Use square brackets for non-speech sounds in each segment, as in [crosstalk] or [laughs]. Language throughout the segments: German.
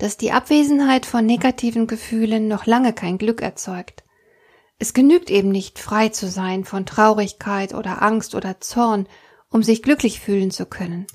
dass die Abwesenheit von negativen Gefühlen noch lange kein Glück erzeugt. Es genügt eben nicht, frei zu sein von Traurigkeit oder Angst oder Zorn, um sich glücklich fühlen zu können.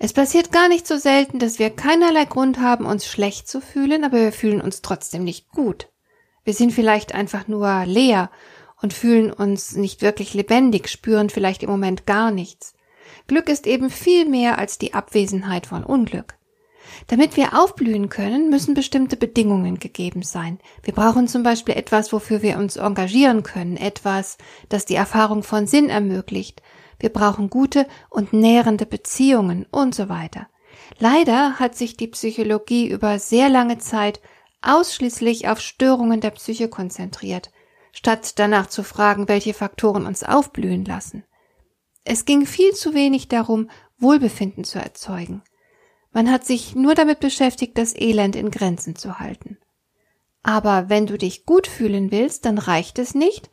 Es passiert gar nicht so selten, dass wir keinerlei Grund haben, uns schlecht zu fühlen, aber wir fühlen uns trotzdem nicht gut. Wir sind vielleicht einfach nur leer und fühlen uns nicht wirklich lebendig, spüren vielleicht im Moment gar nichts. Glück ist eben viel mehr als die Abwesenheit von Unglück. Damit wir aufblühen können, müssen bestimmte Bedingungen gegeben sein. Wir brauchen zum Beispiel etwas, wofür wir uns engagieren können, etwas, das die Erfahrung von Sinn ermöglicht. Wir brauchen gute und nährende Beziehungen und so weiter. Leider hat sich die Psychologie über sehr lange Zeit ausschließlich auf Störungen der Psyche konzentriert, statt danach zu fragen, welche Faktoren uns aufblühen lassen. Es ging viel zu wenig darum, Wohlbefinden zu erzeugen. Man hat sich nur damit beschäftigt, das Elend in Grenzen zu halten. Aber wenn du dich gut fühlen willst, dann reicht es nicht,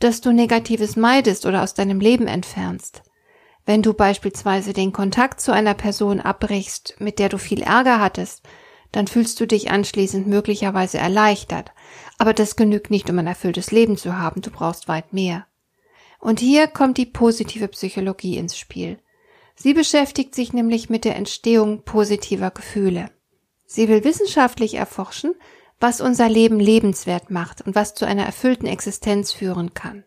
dass du Negatives meidest oder aus deinem Leben entfernst. Wenn du beispielsweise den Kontakt zu einer Person abbrichst, mit der du viel Ärger hattest, dann fühlst du dich anschließend möglicherweise erleichtert. Aber das genügt nicht, um ein erfülltes Leben zu haben, du brauchst weit mehr. Und hier kommt die positive Psychologie ins Spiel. Sie beschäftigt sich nämlich mit der Entstehung positiver Gefühle. Sie will wissenschaftlich erforschen, was unser Leben lebenswert macht und was zu einer erfüllten Existenz führen kann.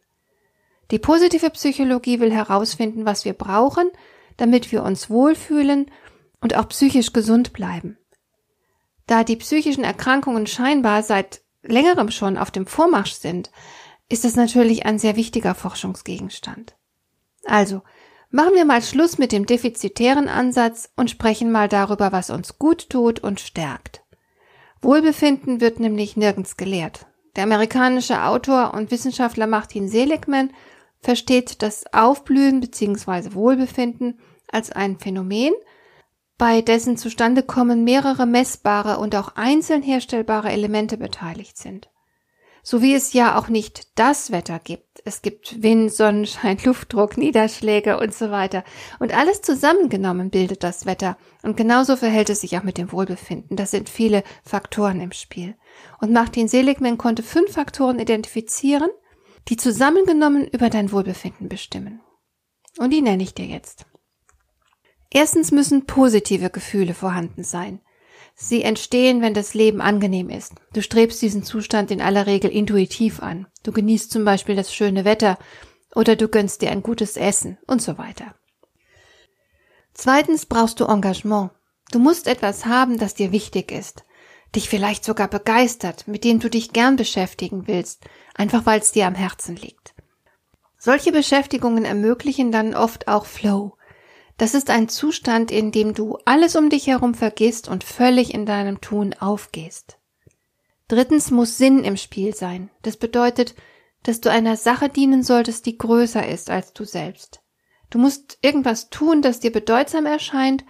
Die positive Psychologie will herausfinden, was wir brauchen, damit wir uns wohlfühlen und auch psychisch gesund bleiben. Da die psychischen Erkrankungen scheinbar seit längerem schon auf dem Vormarsch sind, ist das natürlich ein sehr wichtiger Forschungsgegenstand. Also, Machen wir mal Schluss mit dem defizitären Ansatz und sprechen mal darüber, was uns gut tut und stärkt. Wohlbefinden wird nämlich nirgends gelehrt. Der amerikanische Autor und Wissenschaftler Martin Seligman versteht das Aufblühen bzw. Wohlbefinden als ein Phänomen, bei dessen Zustandekommen mehrere messbare und auch einzeln herstellbare Elemente beteiligt sind so wie es ja auch nicht das Wetter gibt. Es gibt Wind, Sonnenschein, [laughs] Luftdruck, Niederschläge und so weiter. Und alles zusammengenommen bildet das Wetter. Und genauso verhält es sich auch mit dem Wohlbefinden. Das sind viele Faktoren im Spiel. Und Martin Seligman konnte fünf Faktoren identifizieren, die zusammengenommen über dein Wohlbefinden bestimmen. Und die nenne ich dir jetzt. Erstens müssen positive Gefühle vorhanden sein. Sie entstehen, wenn das Leben angenehm ist. Du strebst diesen Zustand in aller Regel intuitiv an. Du genießt zum Beispiel das schöne Wetter oder du gönnst dir ein gutes Essen und so weiter. Zweitens brauchst du Engagement. Du musst etwas haben, das dir wichtig ist, dich vielleicht sogar begeistert, mit dem du dich gern beschäftigen willst, einfach weil es dir am Herzen liegt. Solche Beschäftigungen ermöglichen dann oft auch Flow, das ist ein Zustand, in dem du alles um dich herum vergisst und völlig in deinem Tun aufgehst. Drittens muss Sinn im Spiel sein. Das bedeutet, dass du einer Sache dienen solltest, die größer ist als du selbst. Du musst irgendwas tun, das dir bedeutsam erscheint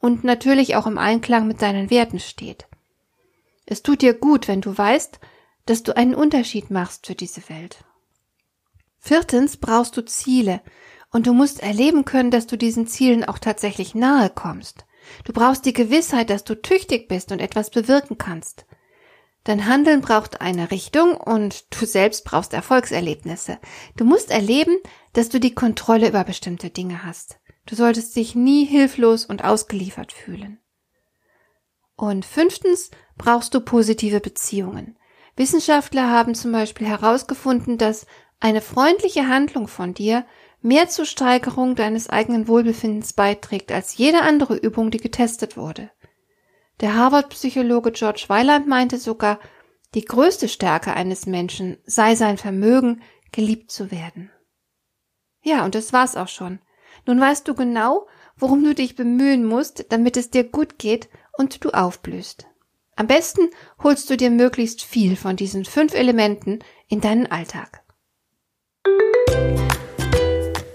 und natürlich auch im Einklang mit deinen Werten steht. Es tut dir gut, wenn du weißt, dass du einen Unterschied machst für diese Welt. Viertens brauchst du Ziele, und du musst erleben können, dass du diesen Zielen auch tatsächlich nahe kommst. Du brauchst die Gewissheit, dass du tüchtig bist und etwas bewirken kannst. Dein Handeln braucht eine Richtung und du selbst brauchst Erfolgserlebnisse. Du musst erleben, dass du die Kontrolle über bestimmte Dinge hast. Du solltest dich nie hilflos und ausgeliefert fühlen. Und fünftens brauchst du positive Beziehungen. Wissenschaftler haben zum Beispiel herausgefunden, dass eine freundliche Handlung von dir mehr zur Steigerung deines eigenen Wohlbefindens beiträgt als jede andere Übung, die getestet wurde. Der Harvard-Psychologe George Weiland meinte sogar, die größte Stärke eines Menschen sei sein Vermögen, geliebt zu werden. Ja, und das war's auch schon. Nun weißt du genau, worum du dich bemühen musst, damit es dir gut geht und du aufblühst. Am besten holst du dir möglichst viel von diesen fünf Elementen in deinen Alltag.